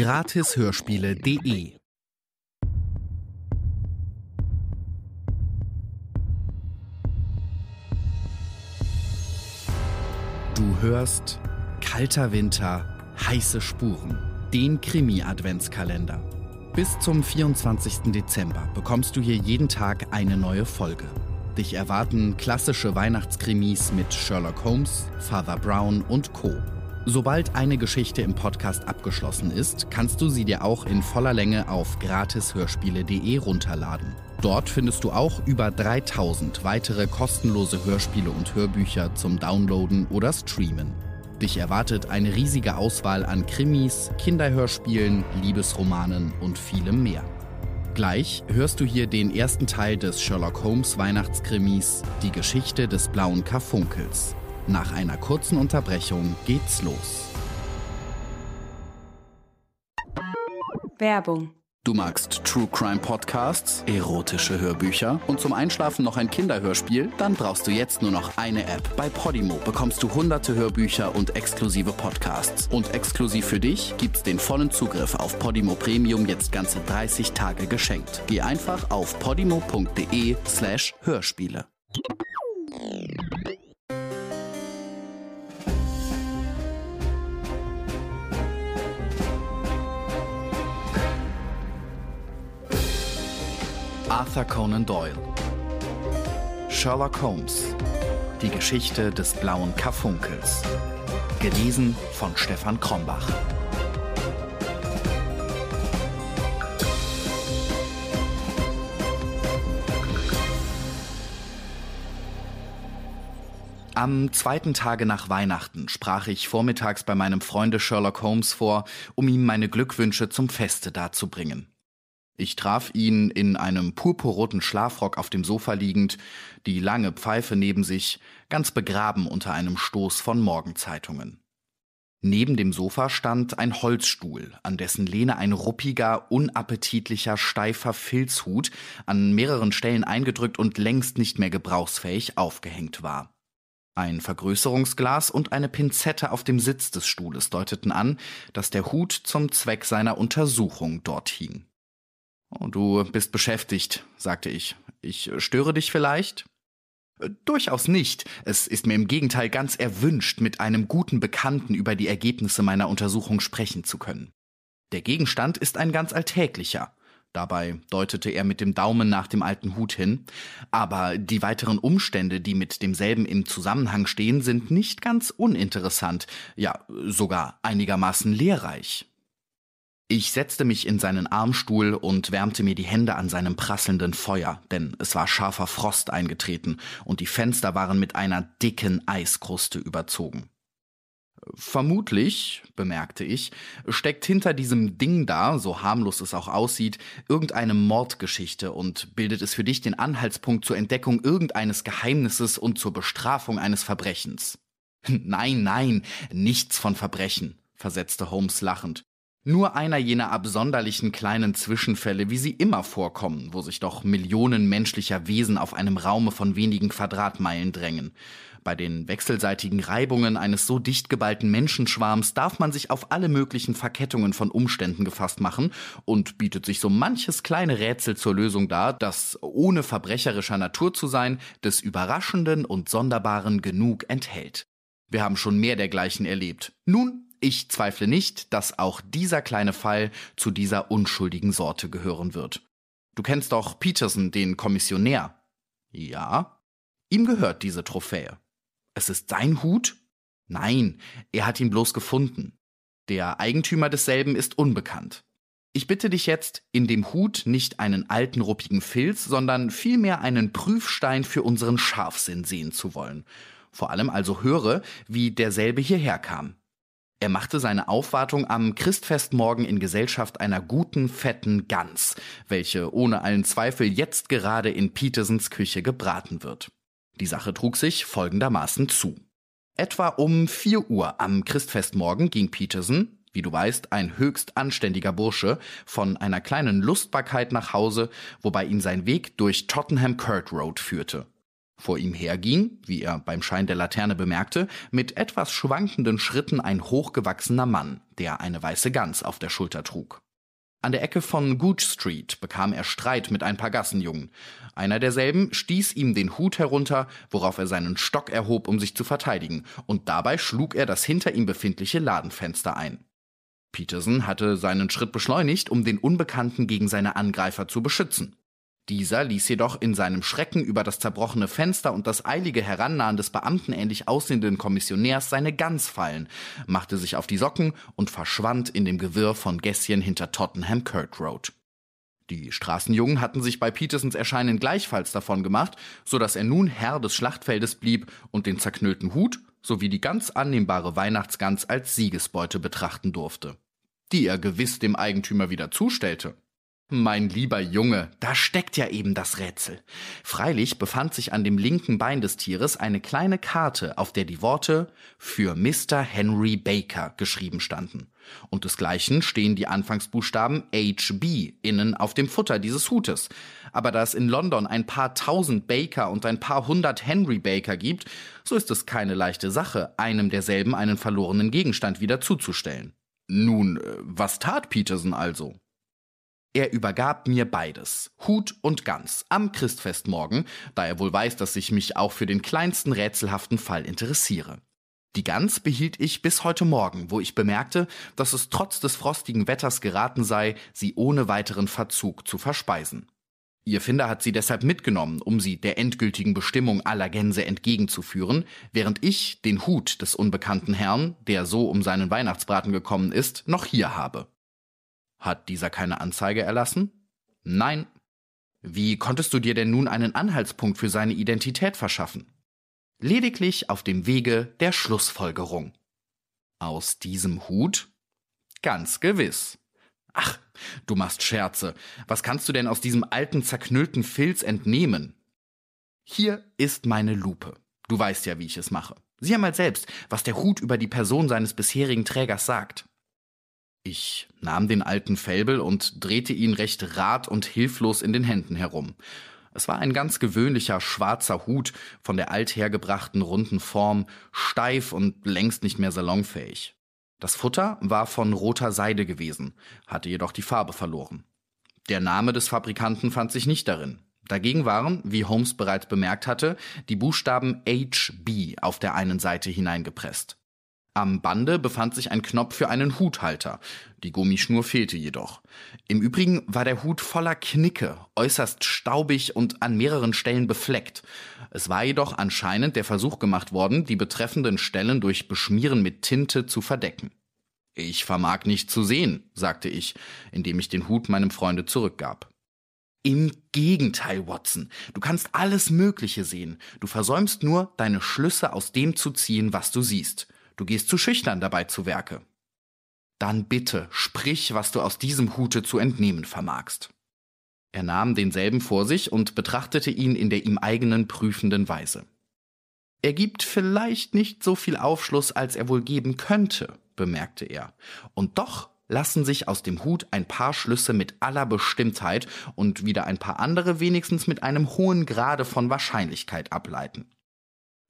Gratishörspiele.de Du hörst Kalter Winter, heiße Spuren, den Krimi-Adventskalender. Bis zum 24. Dezember bekommst du hier jeden Tag eine neue Folge. Dich erwarten klassische Weihnachtskrimis mit Sherlock Holmes, Father Brown und Co. Sobald eine Geschichte im Podcast abgeschlossen ist, kannst du sie dir auch in voller Länge auf gratishörspiele.de runterladen. Dort findest du auch über 3000 weitere kostenlose Hörspiele und Hörbücher zum Downloaden oder Streamen. Dich erwartet eine riesige Auswahl an Krimis, Kinderhörspielen, Liebesromanen und vielem mehr. Gleich hörst du hier den ersten Teil des Sherlock Holmes Weihnachtskrimis Die Geschichte des blauen Karfunkels. Nach einer kurzen Unterbrechung geht's los. Werbung. Du magst True Crime Podcasts, erotische Hörbücher und zum Einschlafen noch ein Kinderhörspiel? Dann brauchst du jetzt nur noch eine App. Bei Podimo bekommst du hunderte Hörbücher und exklusive Podcasts. Und exklusiv für dich gibt's den vollen Zugriff auf Podimo Premium jetzt ganze 30 Tage geschenkt. Geh einfach auf podimo.de slash Hörspiele. Arthur Conan Doyle. Sherlock Holmes. Die Geschichte des blauen Karfunkels. Gelesen von Stefan Krombach. Am zweiten Tage nach Weihnachten sprach ich vormittags bei meinem Freunde Sherlock Holmes vor, um ihm meine Glückwünsche zum Feste darzubringen. Ich traf ihn in einem purpurroten Schlafrock auf dem Sofa liegend, die lange Pfeife neben sich, ganz begraben unter einem Stoß von Morgenzeitungen. Neben dem Sofa stand ein Holzstuhl, an dessen Lehne ein ruppiger, unappetitlicher, steifer Filzhut, an mehreren Stellen eingedrückt und längst nicht mehr gebrauchsfähig aufgehängt war. Ein Vergrößerungsglas und eine Pinzette auf dem Sitz des Stuhles deuteten an, dass der Hut zum Zweck seiner Untersuchung dort hing. Du bist beschäftigt, sagte ich. Ich störe dich vielleicht? Äh, Durchaus nicht. Es ist mir im Gegenteil ganz erwünscht, mit einem guten Bekannten über die Ergebnisse meiner Untersuchung sprechen zu können. Der Gegenstand ist ein ganz alltäglicher. Dabei deutete er mit dem Daumen nach dem alten Hut hin. Aber die weiteren Umstände, die mit demselben im Zusammenhang stehen, sind nicht ganz uninteressant, ja sogar einigermaßen lehrreich. Ich setzte mich in seinen Armstuhl und wärmte mir die Hände an seinem prasselnden Feuer, denn es war scharfer Frost eingetreten und die Fenster waren mit einer dicken Eiskruste überzogen. Vermutlich, bemerkte ich, steckt hinter diesem Ding da, so harmlos es auch aussieht, irgendeine Mordgeschichte und bildet es für dich den Anhaltspunkt zur Entdeckung irgendeines Geheimnisses und zur Bestrafung eines Verbrechens. Nein, nein, nichts von Verbrechen, versetzte Holmes lachend. Nur einer jener absonderlichen kleinen Zwischenfälle, wie sie immer vorkommen, wo sich doch Millionen menschlicher Wesen auf einem Raume von wenigen Quadratmeilen drängen. Bei den wechselseitigen Reibungen eines so dicht geballten Menschenschwarms darf man sich auf alle möglichen Verkettungen von Umständen gefasst machen und bietet sich so manches kleine Rätsel zur Lösung dar, das, ohne verbrecherischer Natur zu sein, des Überraschenden und Sonderbaren genug enthält. Wir haben schon mehr dergleichen erlebt. Nun ich zweifle nicht, dass auch dieser kleine Fall zu dieser unschuldigen Sorte gehören wird. Du kennst doch Peterson, den Kommissionär. Ja. Ihm gehört diese Trophäe. Es ist sein Hut? Nein, er hat ihn bloß gefunden. Der Eigentümer desselben ist unbekannt. Ich bitte dich jetzt, in dem Hut nicht einen alten ruppigen Filz, sondern vielmehr einen Prüfstein für unseren Scharfsinn sehen zu wollen. Vor allem also höre, wie derselbe hierher kam. Er machte seine Aufwartung am Christfestmorgen in Gesellschaft einer guten, fetten Gans, welche ohne allen Zweifel jetzt gerade in Petersens Küche gebraten wird. Die Sache trug sich folgendermaßen zu. Etwa um vier Uhr am Christfestmorgen ging Peterson, wie du weißt, ein höchst anständiger Bursche, von einer kleinen Lustbarkeit nach Hause, wobei ihn sein Weg durch Tottenham Court Road führte. Vor ihm herging, wie er beim Schein der Laterne bemerkte, mit etwas schwankenden Schritten ein hochgewachsener Mann, der eine weiße Gans auf der Schulter trug. An der Ecke von Gooch Street bekam er Streit mit ein paar Gassenjungen. Einer derselben stieß ihm den Hut herunter, worauf er seinen Stock erhob, um sich zu verteidigen, und dabei schlug er das hinter ihm befindliche Ladenfenster ein. Peterson hatte seinen Schritt beschleunigt, um den Unbekannten gegen seine Angreifer zu beschützen. Dieser ließ jedoch in seinem Schrecken über das zerbrochene Fenster und das eilige Herannahen des beamtenähnlich aussehenden Kommissionärs seine Gans fallen, machte sich auf die Socken und verschwand in dem Gewirr von Gässchen hinter Tottenham Court Road. Die Straßenjungen hatten sich bei Petersons Erscheinen gleichfalls davon gemacht, so dass er nun Herr des Schlachtfeldes blieb und den zerknüllten Hut sowie die ganz annehmbare Weihnachtsgans als Siegesbeute betrachten durfte, die er gewiss dem Eigentümer wieder zustellte. Mein lieber Junge, da steckt ja eben das Rätsel. Freilich befand sich an dem linken Bein des Tieres eine kleine Karte, auf der die Worte für Mr. Henry Baker geschrieben standen. Und desgleichen stehen die Anfangsbuchstaben HB innen auf dem Futter dieses Hutes. Aber da es in London ein paar tausend Baker und ein paar hundert Henry Baker gibt, so ist es keine leichte Sache, einem derselben einen verlorenen Gegenstand wieder zuzustellen. Nun, äh, was tat Peterson also? Er übergab mir beides, Hut und Gans, am Christfestmorgen, da er wohl weiß, dass ich mich auch für den kleinsten rätselhaften Fall interessiere. Die Gans behielt ich bis heute Morgen, wo ich bemerkte, dass es trotz des frostigen Wetters geraten sei, sie ohne weiteren Verzug zu verspeisen. Ihr Finder hat sie deshalb mitgenommen, um sie der endgültigen Bestimmung aller Gänse entgegenzuführen, während ich den Hut des unbekannten Herrn, der so um seinen Weihnachtsbraten gekommen ist, noch hier habe. Hat dieser keine Anzeige erlassen? Nein. Wie konntest du dir denn nun einen Anhaltspunkt für seine Identität verschaffen? Lediglich auf dem Wege der Schlussfolgerung. Aus diesem Hut? Ganz gewiss. Ach, du machst Scherze. Was kannst du denn aus diesem alten zerknüllten Filz entnehmen? Hier ist meine Lupe. Du weißt ja, wie ich es mache. Sieh einmal selbst, was der Hut über die Person seines bisherigen Trägers sagt. Ich nahm den alten Fälbel und drehte ihn recht rat und hilflos in den Händen herum. Es war ein ganz gewöhnlicher schwarzer Hut von der althergebrachten runden Form, steif und längst nicht mehr salonfähig. Das Futter war von roter Seide gewesen, hatte jedoch die Farbe verloren. Der Name des Fabrikanten fand sich nicht darin. Dagegen waren, wie Holmes bereits bemerkt hatte, die Buchstaben HB auf der einen Seite hineingepresst. Am Bande befand sich ein Knopf für einen Huthalter. Die Gummischnur fehlte jedoch. Im Übrigen war der Hut voller Knicke, äußerst staubig und an mehreren Stellen befleckt. Es war jedoch anscheinend der Versuch gemacht worden, die betreffenden Stellen durch Beschmieren mit Tinte zu verdecken. Ich vermag nicht zu sehen, sagte ich, indem ich den Hut meinem Freunde zurückgab. Im Gegenteil, Watson. Du kannst alles Mögliche sehen. Du versäumst nur, deine Schlüsse aus dem zu ziehen, was du siehst. Du gehst zu schüchtern dabei zu Werke. Dann bitte, sprich, was du aus diesem Hute zu entnehmen vermagst. Er nahm denselben vor sich und betrachtete ihn in der ihm eigenen prüfenden Weise. Er gibt vielleicht nicht so viel Aufschluss, als er wohl geben könnte, bemerkte er. Und doch lassen sich aus dem Hut ein paar Schlüsse mit aller Bestimmtheit und wieder ein paar andere wenigstens mit einem hohen Grade von Wahrscheinlichkeit ableiten.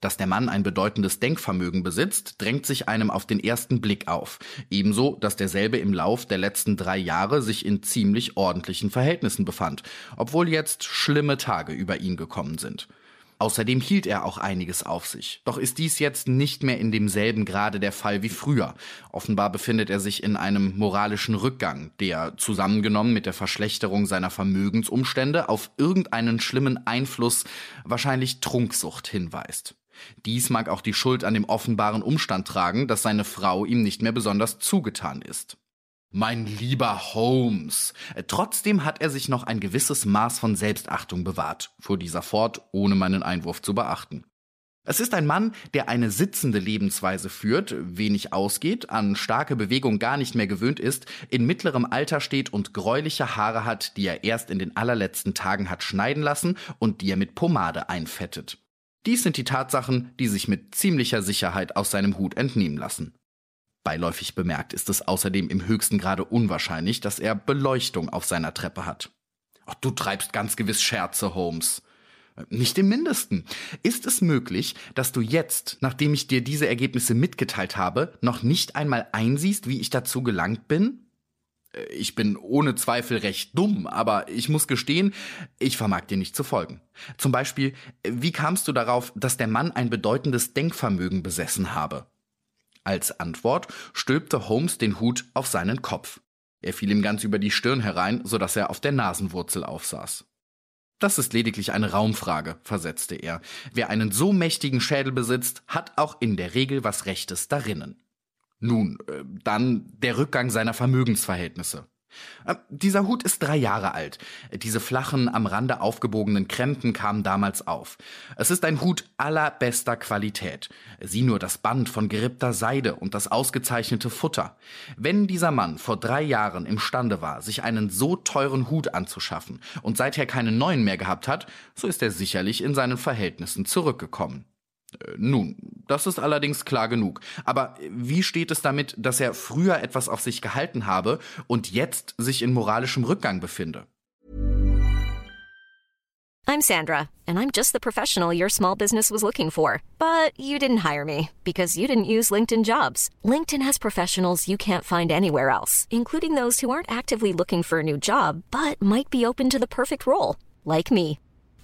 Dass der Mann ein bedeutendes Denkvermögen besitzt, drängt sich einem auf den ersten Blick auf. Ebenso, dass derselbe im Lauf der letzten drei Jahre sich in ziemlich ordentlichen Verhältnissen befand, obwohl jetzt schlimme Tage über ihn gekommen sind. Außerdem hielt er auch einiges auf sich. Doch ist dies jetzt nicht mehr in demselben Grade der Fall wie früher. Offenbar befindet er sich in einem moralischen Rückgang, der zusammengenommen mit der Verschlechterung seiner Vermögensumstände auf irgendeinen schlimmen Einfluss, wahrscheinlich Trunksucht, hinweist. Dies mag auch die Schuld an dem offenbaren Umstand tragen, dass seine Frau ihm nicht mehr besonders zugetan ist. Mein lieber Holmes. Trotzdem hat er sich noch ein gewisses Maß von Selbstachtung bewahrt, fuhr dieser fort, ohne meinen Einwurf zu beachten. Es ist ein Mann, der eine sitzende Lebensweise führt, wenig ausgeht, an starke Bewegung gar nicht mehr gewöhnt ist, in mittlerem Alter steht und gräuliche Haare hat, die er erst in den allerletzten Tagen hat schneiden lassen und die er mit Pomade einfettet. Dies sind die Tatsachen, die sich mit ziemlicher Sicherheit aus seinem Hut entnehmen lassen. Beiläufig bemerkt ist es außerdem im höchsten Grade unwahrscheinlich, dass er Beleuchtung auf seiner Treppe hat. Ach, du treibst ganz gewiss Scherze, Holmes. Nicht im mindesten. Ist es möglich, dass du jetzt, nachdem ich dir diese Ergebnisse mitgeteilt habe, noch nicht einmal einsiehst, wie ich dazu gelangt bin? Ich bin ohne Zweifel recht dumm, aber ich muss gestehen, ich vermag dir nicht zu folgen. Zum Beispiel, wie kamst du darauf, dass der Mann ein bedeutendes Denkvermögen besessen habe? Als Antwort stülpte Holmes den Hut auf seinen Kopf. Er fiel ihm ganz über die Stirn herein, so dass er auf der Nasenwurzel aufsaß. Das ist lediglich eine Raumfrage, versetzte er. Wer einen so mächtigen Schädel besitzt, hat auch in der Regel was Rechtes darinnen. Nun, äh, dann der Rückgang seiner Vermögensverhältnisse. Äh, dieser Hut ist drei Jahre alt. Diese flachen, am Rande aufgebogenen Krempen kamen damals auf. Es ist ein Hut allerbester Qualität. Sieh nur das Band von gerippter Seide und das ausgezeichnete Futter. Wenn dieser Mann vor drei Jahren imstande war, sich einen so teuren Hut anzuschaffen und seither keinen neuen mehr gehabt hat, so ist er sicherlich in seinen Verhältnissen zurückgekommen. Nun, das ist allerdings klar genug. Aber wie steht es damit, dass er früher etwas auf sich gehalten habe und jetzt sich in moralischem Rückgang befinde? I'm Sandra, and I'm just the professional your small business was looking for. But you didn't hire me because you didn't use LinkedIn jobs. LinkedIn has professionals you can't find anywhere else, including those who aren't actively looking for a new job but might be open to the perfect role, like me.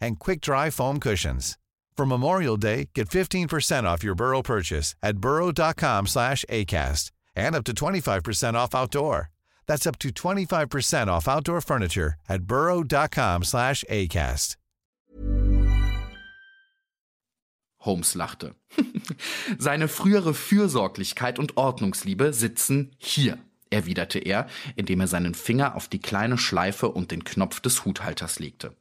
and quick-dry foam cushions. For Memorial Day, get 15% off your Burrow purchase at burrow.com slash ACAST and up to 25% off outdoor. That's up to 25% off outdoor furniture at burrow.com slash ACAST. Holmes lachte. Seine frühere Fürsorglichkeit und Ordnungsliebe sitzen hier, erwiderte er, indem er seinen Finger auf die kleine Schleife und den Knopf des Huthalters legte.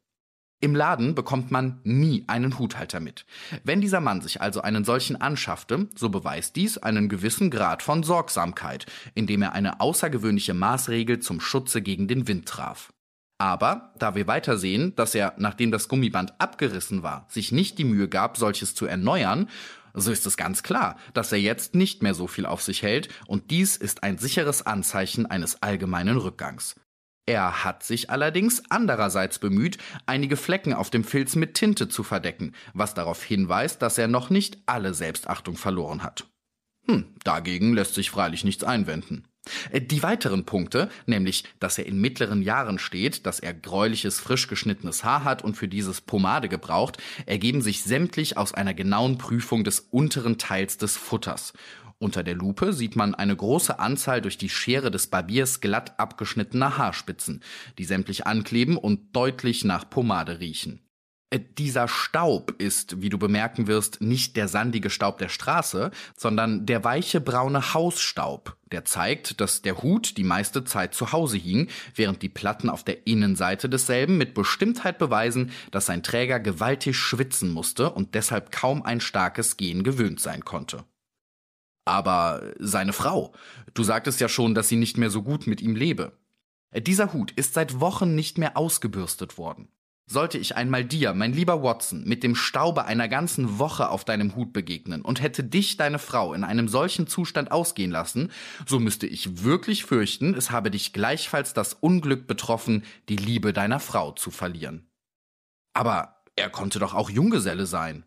Im Laden bekommt man nie einen Huthalter mit. Wenn dieser Mann sich also einen solchen anschaffte, so beweist dies einen gewissen Grad von Sorgsamkeit, indem er eine außergewöhnliche Maßregel zum Schutze gegen den Wind traf. Aber da wir weitersehen, dass er, nachdem das Gummiband abgerissen war, sich nicht die Mühe gab, solches zu erneuern, so ist es ganz klar, dass er jetzt nicht mehr so viel auf sich hält, und dies ist ein sicheres Anzeichen eines allgemeinen Rückgangs. Er hat sich allerdings andererseits bemüht, einige Flecken auf dem Filz mit Tinte zu verdecken, was darauf hinweist, dass er noch nicht alle Selbstachtung verloren hat. Hm, dagegen lässt sich freilich nichts einwenden. Die weiteren Punkte, nämlich, dass er in mittleren Jahren steht, dass er gräuliches, frisch geschnittenes Haar hat und für dieses Pomade gebraucht, ergeben sich sämtlich aus einer genauen Prüfung des unteren Teils des Futters. Unter der Lupe sieht man eine große Anzahl durch die Schere des Barbiers glatt abgeschnittener Haarspitzen, die sämtlich ankleben und deutlich nach Pomade riechen. Äh, dieser Staub ist, wie du bemerken wirst, nicht der sandige Staub der Straße, sondern der weiche braune Hausstaub, der zeigt, dass der Hut die meiste Zeit zu Hause hing, während die Platten auf der Innenseite desselben mit Bestimmtheit beweisen, dass sein Träger gewaltig schwitzen musste und deshalb kaum ein starkes Gehen gewöhnt sein konnte. Aber seine Frau, du sagtest ja schon, dass sie nicht mehr so gut mit ihm lebe. Dieser Hut ist seit Wochen nicht mehr ausgebürstet worden. Sollte ich einmal dir, mein lieber Watson, mit dem Staube einer ganzen Woche auf deinem Hut begegnen und hätte dich, deine Frau, in einem solchen Zustand ausgehen lassen, so müsste ich wirklich fürchten, es habe dich gleichfalls das Unglück betroffen, die Liebe deiner Frau zu verlieren. Aber er konnte doch auch Junggeselle sein.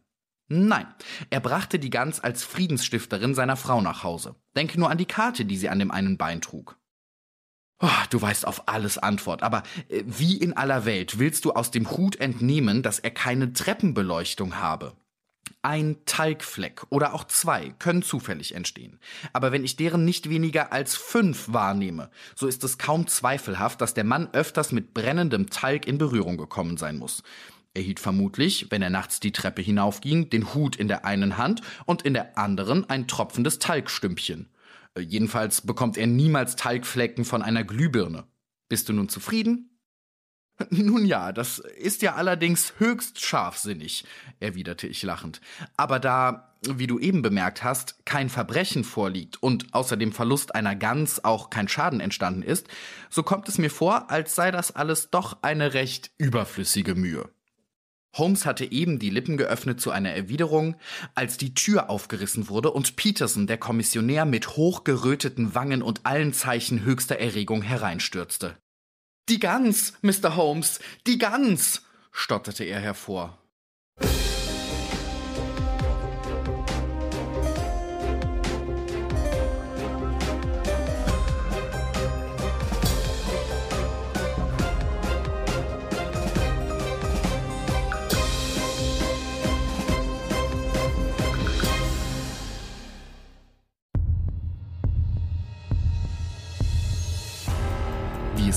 Nein, er brachte die Gans als Friedensstifterin seiner Frau nach Hause. Denke nur an die Karte, die sie an dem einen Bein trug. Oh, du weißt auf alles Antwort, aber äh, wie in aller Welt willst du aus dem Hut entnehmen, dass er keine Treppenbeleuchtung habe? Ein Talgfleck oder auch zwei können zufällig entstehen. Aber wenn ich deren nicht weniger als fünf wahrnehme, so ist es kaum zweifelhaft, dass der Mann öfters mit brennendem Talg in Berührung gekommen sein muss. Er hielt vermutlich, wenn er nachts die Treppe hinaufging, den Hut in der einen Hand und in der anderen ein tropfendes Talgstümpchen. Jedenfalls bekommt er niemals Talgflecken von einer Glühbirne. Bist du nun zufrieden? Nun ja, das ist ja allerdings höchst scharfsinnig, erwiderte ich lachend. Aber da, wie du eben bemerkt hast, kein Verbrechen vorliegt und außer dem Verlust einer Gans auch kein Schaden entstanden ist, so kommt es mir vor, als sei das alles doch eine recht überflüssige Mühe. Holmes hatte eben die Lippen geöffnet zu einer Erwiderung, als die Tür aufgerissen wurde und Peterson, der Kommissionär, mit hochgeröteten Wangen und allen Zeichen höchster Erregung hereinstürzte. Die Gans, Mr. Holmes, die Gans, stotterte er hervor.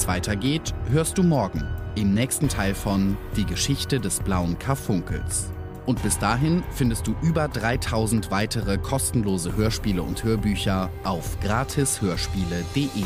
Weitergeht, hörst du morgen im nächsten Teil von Die Geschichte des blauen Karfunkels. Und bis dahin findest du über 3000 weitere kostenlose Hörspiele und Hörbücher auf gratishörspiele.de.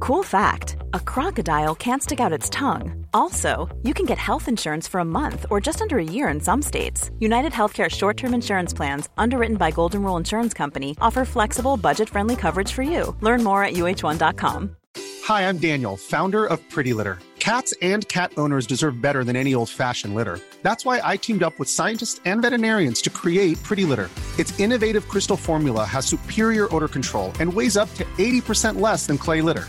Cool fact a crocodile can't stick out its tongue. Also, you can get health insurance for a month or just under a year in some states. United Healthcare short term insurance plans, underwritten by Golden Rule Insurance Company, offer flexible, budget friendly coverage for you. Learn more at uh1.com. Hi, I'm Daniel, founder of Pretty Litter. Cats and cat owners deserve better than any old fashioned litter. That's why I teamed up with scientists and veterinarians to create Pretty Litter. Its innovative crystal formula has superior odor control and weighs up to 80% less than clay litter.